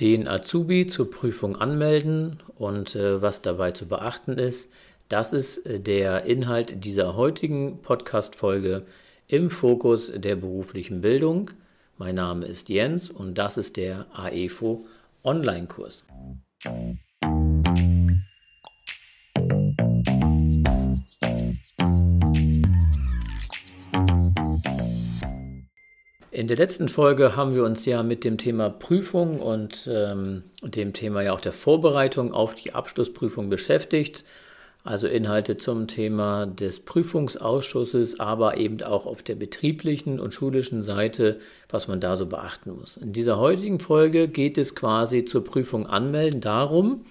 den Azubi zur Prüfung anmelden und äh, was dabei zu beachten ist. Das ist äh, der Inhalt dieser heutigen Podcast-Folge im Fokus der beruflichen Bildung. Mein Name ist Jens und das ist der AEFO Online-Kurs. In der letzten Folge haben wir uns ja mit dem Thema Prüfung und ähm, dem Thema ja auch der Vorbereitung auf die Abschlussprüfung beschäftigt. Also Inhalte zum Thema des Prüfungsausschusses, aber eben auch auf der betrieblichen und schulischen Seite, was man da so beachten muss. In dieser heutigen Folge geht es quasi zur Prüfung anmelden darum,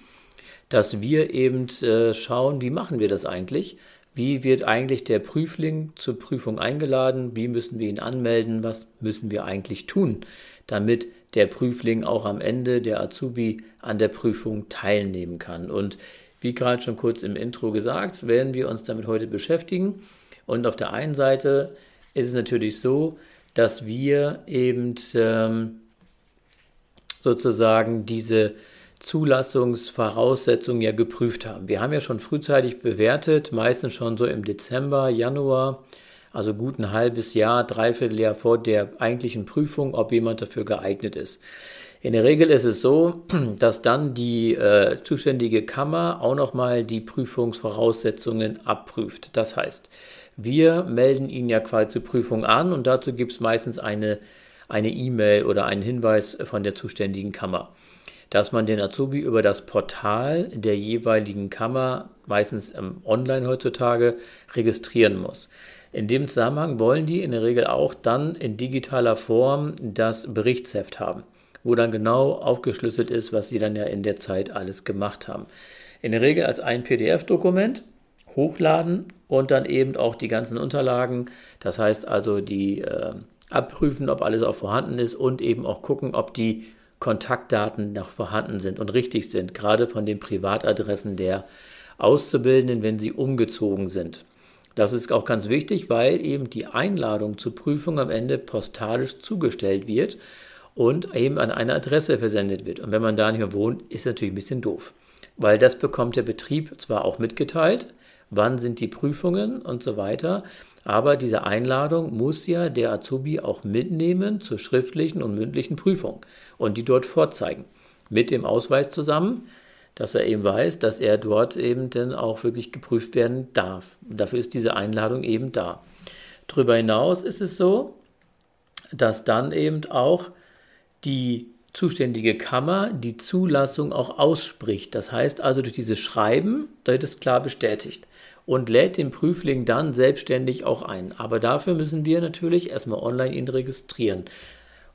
dass wir eben äh, schauen, wie machen wir das eigentlich? Wie wird eigentlich der Prüfling zur Prüfung eingeladen? Wie müssen wir ihn anmelden? Was müssen wir eigentlich tun, damit der Prüfling auch am Ende, der Azubi, an der Prüfung teilnehmen kann? Und wie gerade schon kurz im Intro gesagt, werden wir uns damit heute beschäftigen. Und auf der einen Seite ist es natürlich so, dass wir eben ähm, sozusagen diese Zulassungsvoraussetzungen ja geprüft haben. Wir haben ja schon frühzeitig bewertet, meistens schon so im Dezember, Januar, also gut ein halbes Jahr, dreiviertel Jahr vor der eigentlichen Prüfung, ob jemand dafür geeignet ist. In der Regel ist es so, dass dann die äh, zuständige Kammer auch nochmal die Prüfungsvoraussetzungen abprüft. Das heißt, wir melden ihn ja quasi zur Prüfung an und dazu gibt es meistens eine eine E-Mail oder einen Hinweis von der zuständigen Kammer dass man den Azubi über das Portal der jeweiligen Kammer, meistens ähm, online heutzutage, registrieren muss. In dem Zusammenhang wollen die in der Regel auch dann in digitaler Form das Berichtsheft haben, wo dann genau aufgeschlüsselt ist, was sie dann ja in der Zeit alles gemacht haben. In der Regel als ein PDF-Dokument hochladen und dann eben auch die ganzen Unterlagen, das heißt also die äh, abprüfen, ob alles auch vorhanden ist und eben auch gucken, ob die Kontaktdaten noch vorhanden sind und richtig sind, gerade von den Privatadressen der Auszubildenden, wenn sie umgezogen sind. Das ist auch ganz wichtig, weil eben die Einladung zur Prüfung am Ende postalisch zugestellt wird und eben an eine Adresse versendet wird. Und wenn man da nicht mehr wohnt, ist natürlich ein bisschen doof, weil das bekommt der Betrieb zwar auch mitgeteilt, wann sind die Prüfungen und so weiter, aber diese Einladung muss ja der Azubi auch mitnehmen zur schriftlichen und mündlichen Prüfung und die dort vorzeigen. Mit dem Ausweis zusammen, dass er eben weiß, dass er dort eben dann auch wirklich geprüft werden darf. Und dafür ist diese Einladung eben da. Darüber hinaus ist es so, dass dann eben auch die zuständige Kammer die Zulassung auch ausspricht. Das heißt also durch dieses Schreiben, wird es klar bestätigt und lädt den Prüfling dann selbstständig auch ein. Aber dafür müssen wir natürlich erstmal online ihn registrieren.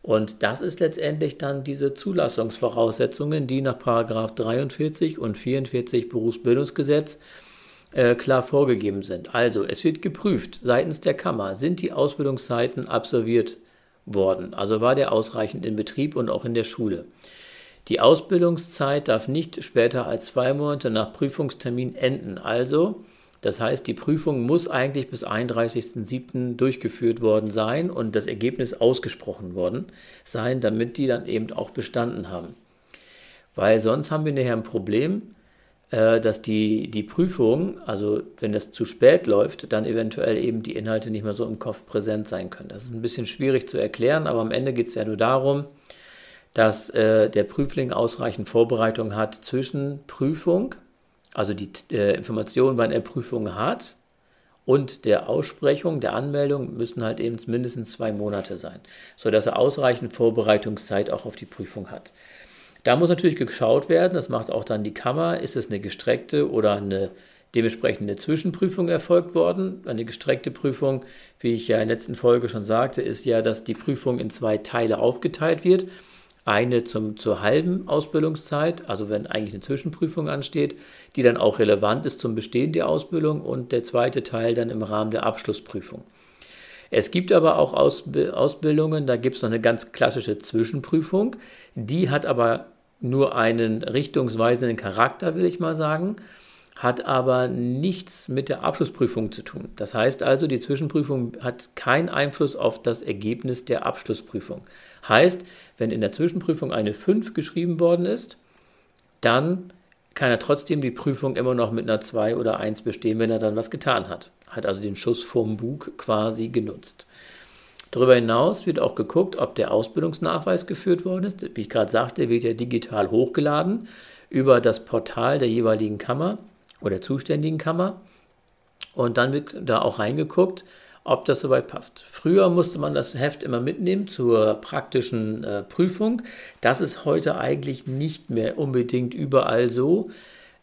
Und das ist letztendlich dann diese Zulassungsvoraussetzungen, die nach 43 und 44 Berufsbildungsgesetz äh, klar vorgegeben sind. Also es wird geprüft seitens der Kammer, sind die Ausbildungszeiten absolviert worden, also war der ausreichend in Betrieb und auch in der Schule. Die Ausbildungszeit darf nicht später als zwei Monate nach Prüfungstermin enden. Also das heißt, die Prüfung muss eigentlich bis 31.07. durchgeführt worden sein und das Ergebnis ausgesprochen worden sein, damit die dann eben auch bestanden haben. Weil sonst haben wir nachher ein Problem, dass die, die Prüfung, also wenn das zu spät läuft, dann eventuell eben die Inhalte nicht mehr so im Kopf präsent sein können. Das ist ein bisschen schwierig zu erklären, aber am Ende geht es ja nur darum, dass äh, der Prüfling ausreichend Vorbereitung hat zwischen Prüfung also die äh, Informationen, wann er Prüfungen hat und der Aussprechung, der Anmeldung müssen halt eben mindestens zwei Monate sein, sodass er ausreichend Vorbereitungszeit auch auf die Prüfung hat. Da muss natürlich geschaut werden, das macht auch dann die Kammer, ist es eine gestreckte oder eine dementsprechende Zwischenprüfung erfolgt worden. Eine gestreckte Prüfung, wie ich ja in der letzten Folge schon sagte, ist ja, dass die Prüfung in zwei Teile aufgeteilt wird. Eine zum, zur halben Ausbildungszeit, also wenn eigentlich eine Zwischenprüfung ansteht, die dann auch relevant ist zum Bestehen der Ausbildung und der zweite Teil dann im Rahmen der Abschlussprüfung. Es gibt aber auch Ausbildungen, da gibt es noch eine ganz klassische Zwischenprüfung, die hat aber nur einen richtungsweisenden Charakter, will ich mal sagen, hat aber nichts mit der Abschlussprüfung zu tun. Das heißt also, die Zwischenprüfung hat keinen Einfluss auf das Ergebnis der Abschlussprüfung. Heißt, wenn in der Zwischenprüfung eine 5 geschrieben worden ist, dann kann er trotzdem die Prüfung immer noch mit einer 2 oder 1 bestehen, wenn er dann was getan hat. Hat also den Schuss vom Bug quasi genutzt. Darüber hinaus wird auch geguckt, ob der Ausbildungsnachweis geführt worden ist. Wie ich gerade sagte, wird er digital hochgeladen über das Portal der jeweiligen Kammer oder zuständigen Kammer. Und dann wird da auch reingeguckt, ob das soweit passt. Früher musste man das Heft immer mitnehmen zur praktischen äh, Prüfung. Das ist heute eigentlich nicht mehr unbedingt überall so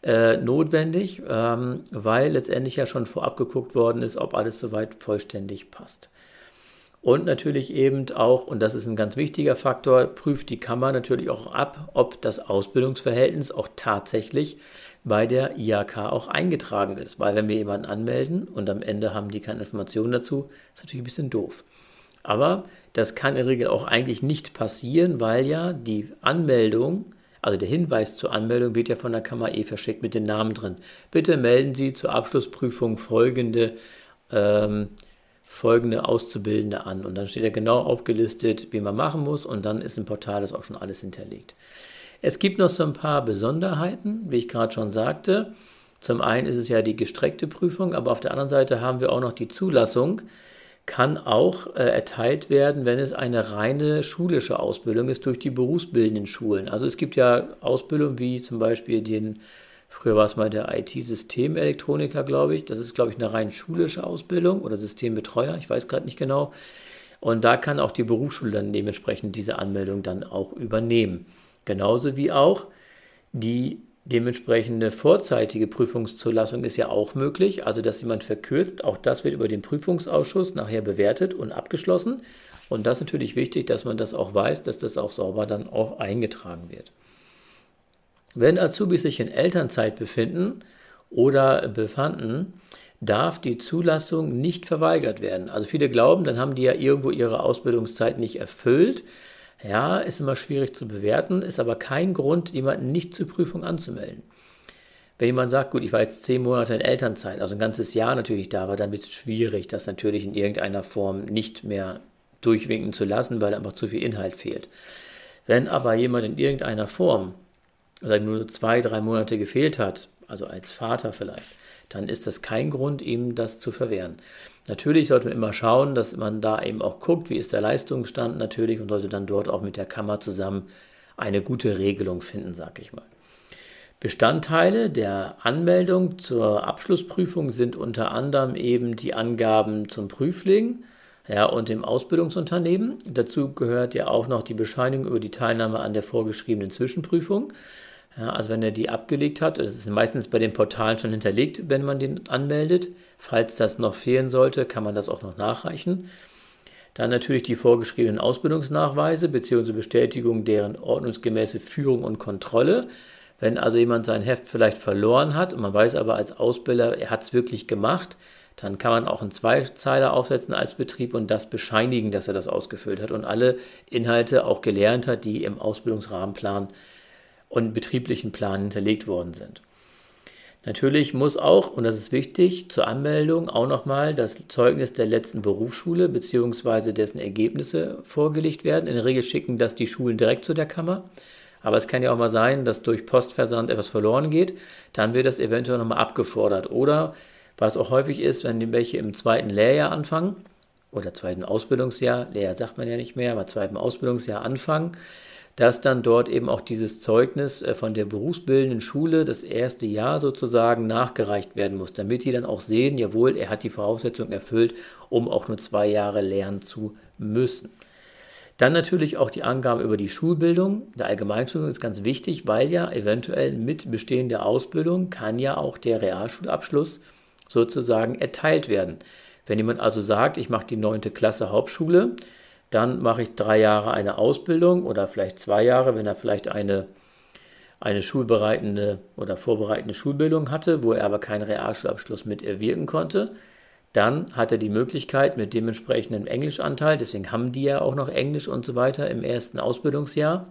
äh, notwendig, ähm, weil letztendlich ja schon vorab geguckt worden ist, ob alles soweit vollständig passt. Und natürlich eben auch, und das ist ein ganz wichtiger Faktor, prüft die Kammer natürlich auch ab, ob das Ausbildungsverhältnis auch tatsächlich bei der IHK auch eingetragen ist. Weil wenn wir jemanden anmelden und am Ende haben die keine Informationen dazu, ist natürlich ein bisschen doof. Aber das kann in der Regel auch eigentlich nicht passieren, weil ja die Anmeldung, also der Hinweis zur Anmeldung wird ja von der Kammer eh verschickt mit den Namen drin. Bitte melden Sie zur Abschlussprüfung folgende, ähm, folgende Auszubildende an. Und dann steht ja genau aufgelistet, wie man machen muss und dann ist im Portal das auch schon alles hinterlegt. Es gibt noch so ein paar Besonderheiten, wie ich gerade schon sagte. Zum einen ist es ja die gestreckte Prüfung, aber auf der anderen Seite haben wir auch noch die Zulassung. Kann auch äh, erteilt werden, wenn es eine reine schulische Ausbildung ist durch die berufsbildenden Schulen. Also es gibt ja Ausbildungen wie zum Beispiel den, früher war es mal der IT-Systemelektroniker, glaube ich. Das ist, glaube ich, eine rein schulische Ausbildung oder Systembetreuer, ich weiß gerade nicht genau. Und da kann auch die Berufsschule dann dementsprechend diese Anmeldung dann auch übernehmen. Genauso wie auch die dementsprechende vorzeitige Prüfungszulassung ist ja auch möglich, also dass jemand verkürzt, auch das wird über den Prüfungsausschuss nachher bewertet und abgeschlossen. Und das ist natürlich wichtig, dass man das auch weiß, dass das auch sauber dann auch eingetragen wird. Wenn Azubis sich in Elternzeit befinden oder befanden, darf die Zulassung nicht verweigert werden. Also viele glauben, dann haben die ja irgendwo ihre Ausbildungszeit nicht erfüllt ja, ist immer schwierig zu bewerten, ist aber kein Grund, jemanden nicht zur Prüfung anzumelden. Wenn jemand sagt, gut, ich war jetzt zehn Monate in Elternzeit, also ein ganzes Jahr natürlich da war, dann wird es schwierig, das natürlich in irgendeiner Form nicht mehr durchwinken zu lassen, weil einfach zu viel Inhalt fehlt. Wenn aber jemand in irgendeiner Form, sagen nur zwei, drei Monate gefehlt hat, also als Vater vielleicht, dann ist das kein Grund, ihm das zu verwehren. Natürlich sollte man immer schauen, dass man da eben auch guckt, wie ist der Leistungsstand natürlich und sollte dann dort auch mit der Kammer zusammen eine gute Regelung finden, sag ich mal. Bestandteile der Anmeldung zur Abschlussprüfung sind unter anderem eben die Angaben zum Prüfling ja, und dem Ausbildungsunternehmen. Dazu gehört ja auch noch die Bescheinigung über die Teilnahme an der vorgeschriebenen Zwischenprüfung. Ja, also wenn er die abgelegt hat, das ist meistens bei den Portalen schon hinterlegt, wenn man den anmeldet, Falls das noch fehlen sollte, kann man das auch noch nachreichen. Dann natürlich die vorgeschriebenen Ausbildungsnachweise bzw. Bestätigung deren ordnungsgemäße Führung und Kontrolle. Wenn also jemand sein Heft vielleicht verloren hat und man weiß aber als Ausbilder, er hat es wirklich gemacht, dann kann man auch einen Zweizeiler aufsetzen als Betrieb und das bescheinigen, dass er das ausgefüllt hat und alle Inhalte auch gelernt hat, die im Ausbildungsrahmenplan und betrieblichen Plan hinterlegt worden sind. Natürlich muss auch, und das ist wichtig, zur Anmeldung auch nochmal das Zeugnis der letzten Berufsschule bzw. dessen Ergebnisse vorgelegt werden. In der Regel schicken das die Schulen direkt zu der Kammer. Aber es kann ja auch mal sein, dass durch Postversand etwas verloren geht. Dann wird das eventuell nochmal abgefordert. Oder was auch häufig ist, wenn die welche im zweiten Lehrjahr anfangen oder zweiten Ausbildungsjahr, Lehrjahr sagt man ja nicht mehr, aber zweiten Ausbildungsjahr anfangen, dass dann dort eben auch dieses Zeugnis äh, von der berufsbildenden Schule, das erste Jahr sozusagen, nachgereicht werden muss, damit die dann auch sehen, jawohl, er hat die Voraussetzungen erfüllt, um auch nur zwei Jahre lernen zu müssen. Dann natürlich auch die Angaben über die Schulbildung. Der Allgemeinschulung ist ganz wichtig, weil ja eventuell mit Bestehen der Ausbildung kann ja auch der Realschulabschluss sozusagen erteilt werden. Wenn jemand also sagt, ich mache die neunte Klasse Hauptschule, dann mache ich drei Jahre eine Ausbildung oder vielleicht zwei Jahre, wenn er vielleicht eine, eine schulbereitende oder vorbereitende Schulbildung hatte, wo er aber keinen Realschulabschluss mit erwirken konnte. Dann hat er die Möglichkeit mit dementsprechendem Englischanteil, deswegen haben die ja auch noch Englisch und so weiter im ersten Ausbildungsjahr,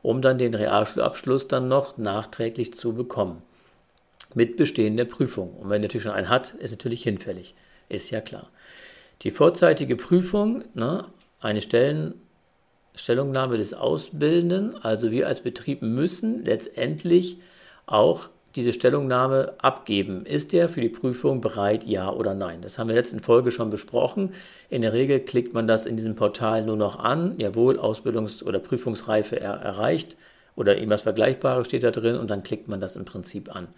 um dann den Realschulabschluss dann noch nachträglich zu bekommen. Mit Bestehen der Prüfung. Und wenn er natürlich schon einen hat, ist natürlich hinfällig. Ist ja klar. Die vorzeitige Prüfung ne, eine Stellen, Stellungnahme des Ausbildenden. Also wir als Betrieb müssen letztendlich auch diese Stellungnahme abgeben. Ist er für die Prüfung bereit, ja oder nein? Das haben wir letzten Folge schon besprochen. In der Regel klickt man das in diesem Portal nur noch an. Jawohl, Ausbildungs- oder Prüfungsreife er erreicht oder irgendwas Vergleichbares steht da drin und dann klickt man das im Prinzip an.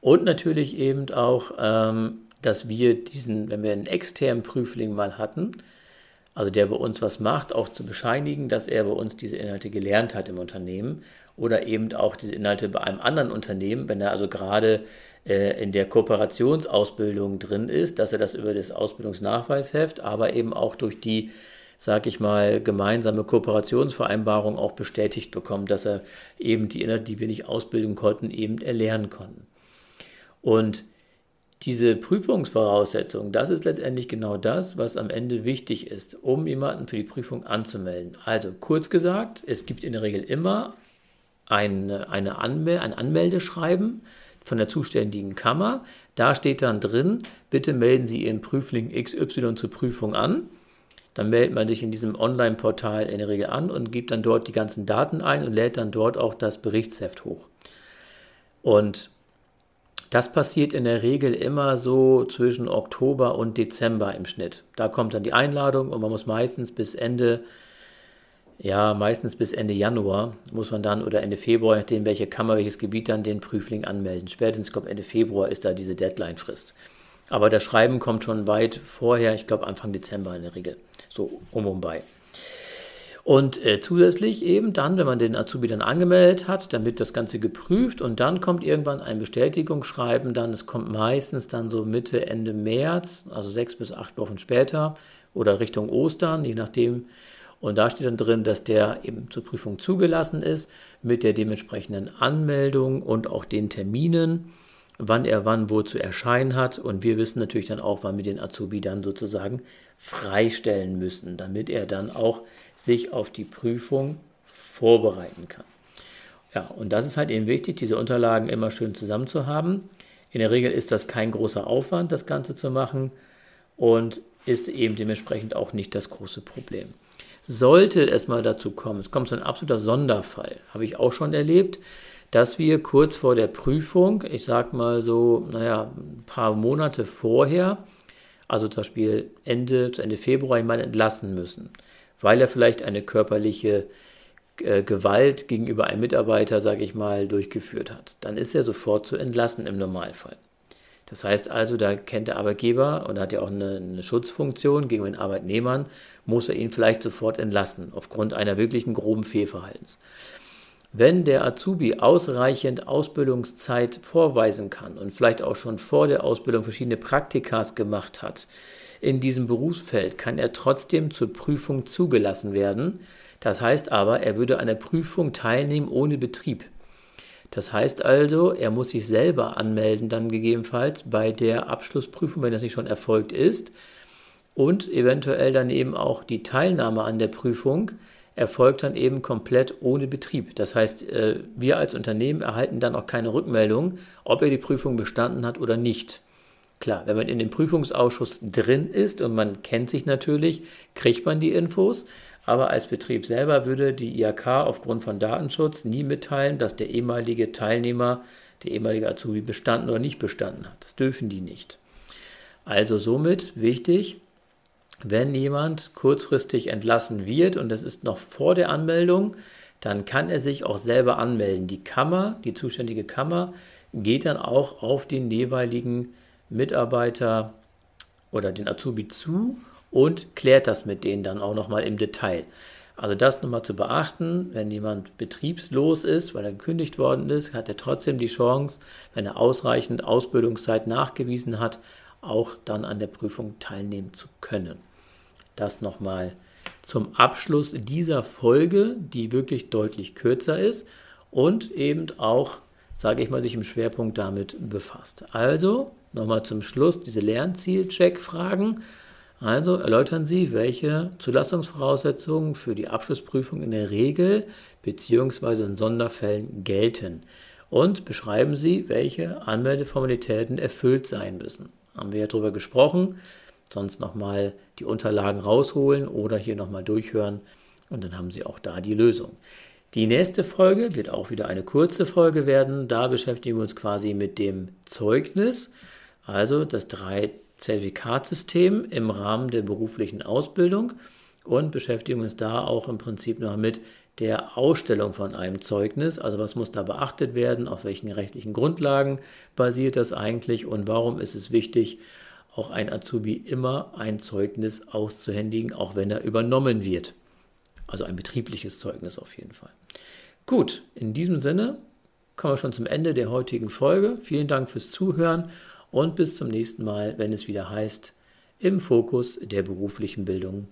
Und natürlich eben auch, ähm, dass wir diesen, wenn wir einen externen Prüfling mal hatten, also der bei uns was macht, auch zu bescheinigen, dass er bei uns diese Inhalte gelernt hat im Unternehmen oder eben auch diese Inhalte bei einem anderen Unternehmen, wenn er also gerade äh, in der Kooperationsausbildung drin ist, dass er das über das Ausbildungsnachweisheft, aber eben auch durch die, sag ich mal, gemeinsame Kooperationsvereinbarung auch bestätigt bekommt, dass er eben die Inhalte, die wir nicht ausbilden konnten, eben erlernen konnten. Und diese Prüfungsvoraussetzungen, das ist letztendlich genau das, was am Ende wichtig ist, um jemanden für die Prüfung anzumelden. Also kurz gesagt, es gibt in der Regel immer eine, eine Anmel ein Anmeldeschreiben von der zuständigen Kammer. Da steht dann drin, bitte melden Sie Ihren Prüfling XY zur Prüfung an. Dann meldet man sich in diesem Online-Portal in der Regel an und gibt dann dort die ganzen Daten ein und lädt dann dort auch das Berichtsheft hoch. Und das passiert in der Regel immer so zwischen Oktober und Dezember im Schnitt. Da kommt dann die Einladung und man muss meistens bis Ende, ja, meistens bis Ende Januar muss man dann oder Ende Februar, nachdem welche Kammer, welches Gebiet dann den Prüfling anmelden. Spätestens kommt Ende Februar ist da diese Deadline-Frist. Aber das Schreiben kommt schon weit vorher, ich glaube Anfang Dezember in der Regel, so um und bei. Und äh, zusätzlich eben dann, wenn man den Azubi dann angemeldet hat, dann wird das Ganze geprüft und dann kommt irgendwann ein Bestätigungsschreiben dann. Es kommt meistens dann so Mitte, Ende März, also sechs bis acht Wochen später oder Richtung Ostern, je nachdem. Und da steht dann drin, dass der eben zur Prüfung zugelassen ist mit der dementsprechenden Anmeldung und auch den Terminen, wann er wann wo zu erscheinen hat. Und wir wissen natürlich dann auch, wann wir den Azubi dann sozusagen freistellen müssen, damit er dann auch sich auf die Prüfung vorbereiten kann. Ja, und das ist halt eben wichtig, diese Unterlagen immer schön zusammen zu haben. In der Regel ist das kein großer Aufwand, das Ganze zu machen und ist eben dementsprechend auch nicht das große Problem. Sollte es mal dazu kommen, es kommt so ein absoluter Sonderfall, habe ich auch schon erlebt, dass wir kurz vor der Prüfung, ich sag mal so, naja, ein paar Monate vorher, also zum Beispiel Ende, zu Ende Februar jemanden entlassen müssen weil er vielleicht eine körperliche äh, Gewalt gegenüber einem Mitarbeiter, sage ich mal, durchgeführt hat. Dann ist er sofort zu entlassen im Normalfall. Das heißt also, da kennt der Arbeitgeber und hat ja auch eine, eine, Schutzfunktion gegenüber den Arbeitnehmern, muss er ihn vielleicht sofort entlassen, aufgrund einer wirklichen groben Fehlverhaltens. Wenn der Azubi ausreichend Ausbildungszeit vorweisen kann und vielleicht auch schon vor der Ausbildung verschiedene Praktikas gemacht hat, in diesem Berufsfeld kann er trotzdem zur Prüfung zugelassen werden. Das heißt aber, er würde an der Prüfung teilnehmen ohne Betrieb. Das heißt also, er muss sich selber anmelden, dann gegebenenfalls bei der Abschlussprüfung, wenn das nicht schon erfolgt ist. Und eventuell dann eben auch die Teilnahme an der Prüfung erfolgt dann eben komplett ohne Betrieb. Das heißt, äh, wir als Unternehmen erhalten dann auch keine Rückmeldung, ob er die Prüfung bestanden hat oder nicht. Klar, wenn man in dem Prüfungsausschuss drin ist und man kennt sich natürlich, kriegt man die Infos. Aber als Betrieb selber würde die IHK aufgrund von Datenschutz nie mitteilen, dass der ehemalige Teilnehmer, der ehemalige Azubi bestanden oder nicht bestanden hat. Das dürfen die nicht. Also somit wichtig, wenn jemand kurzfristig entlassen wird und das ist noch vor der Anmeldung, dann kann er sich auch selber anmelden. Die Kammer, die zuständige Kammer, geht dann auch auf den jeweiligen Mitarbeiter oder den Azubi zu und klärt das mit denen dann auch nochmal im Detail. Also das nochmal zu beachten, wenn jemand betriebslos ist, weil er gekündigt worden ist, hat er trotzdem die Chance, wenn er ausreichend Ausbildungszeit nachgewiesen hat, auch dann an der Prüfung teilnehmen zu können. Das nochmal zum Abschluss dieser Folge, die wirklich deutlich kürzer ist und eben auch, sage ich mal, sich im Schwerpunkt damit befasst. Also Nochmal zum Schluss diese Lernziel-Check-Fragen. Also erläutern Sie, welche Zulassungsvoraussetzungen für die Abschlussprüfung in der Regel bzw. in Sonderfällen gelten. Und beschreiben Sie, welche Anmeldeformalitäten erfüllt sein müssen. Haben wir ja darüber gesprochen. Sonst nochmal die Unterlagen rausholen oder hier nochmal durchhören, Und dann haben Sie auch da die Lösung. Die nächste Folge wird auch wieder eine kurze Folge werden. Da beschäftigen wir uns quasi mit dem Zeugnis, also das drei Zertifikatsystem im Rahmen der beruflichen Ausbildung und beschäftigen uns da auch im Prinzip noch mit der Ausstellung von einem Zeugnis. Also was muss da beachtet werden, auf welchen rechtlichen Grundlagen basiert das eigentlich und warum ist es wichtig, auch ein Azubi immer ein Zeugnis auszuhändigen, auch wenn er übernommen wird. Also ein betriebliches Zeugnis auf jeden Fall. Gut, in diesem Sinne kommen wir schon zum Ende der heutigen Folge. Vielen Dank fürs Zuhören und bis zum nächsten Mal, wenn es wieder heißt, im Fokus der beruflichen Bildung.